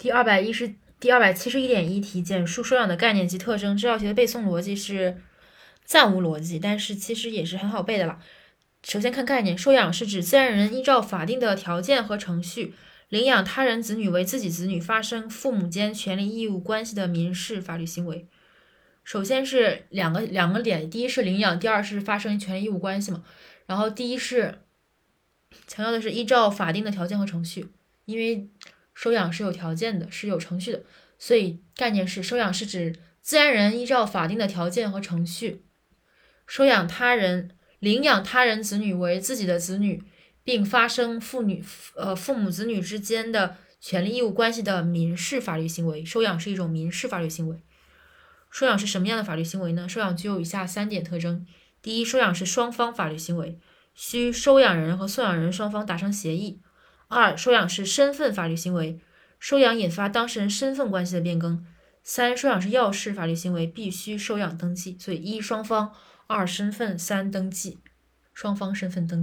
第二百一十第二百七十一点一题，简述收养的概念及特征。这道题的背诵逻辑是暂无逻辑，但是其实也是很好背的啦。首先看概念，收养是指自然人依照法定的条件和程序，领养他人子女为自己子女，发生父母间权利义务关系的民事法律行为。首先是两个两个点，第一是领养，第二是发生权利义务关系嘛。然后第一是强调的是依照法定的条件和程序，因为收养是有条件的，是有程序的，所以概念是收养是指自然人依照法定的条件和程序，收养他人、领养他人子女为自己的子女，并发生父女呃父母子女之间的权利义务关系的民事法律行为。收养是一种民事法律行为。收养是什么样的法律行为呢？收养具有以下三点特征：第一，收养是双方法律行为，需收养人和送养人双方达成协议。二、收养是身份法律行为，收养引发当事人身份关系的变更。三、收养是要事法律行为，必须收养登记。所以一双方，二身份，三登记，双方身份登记。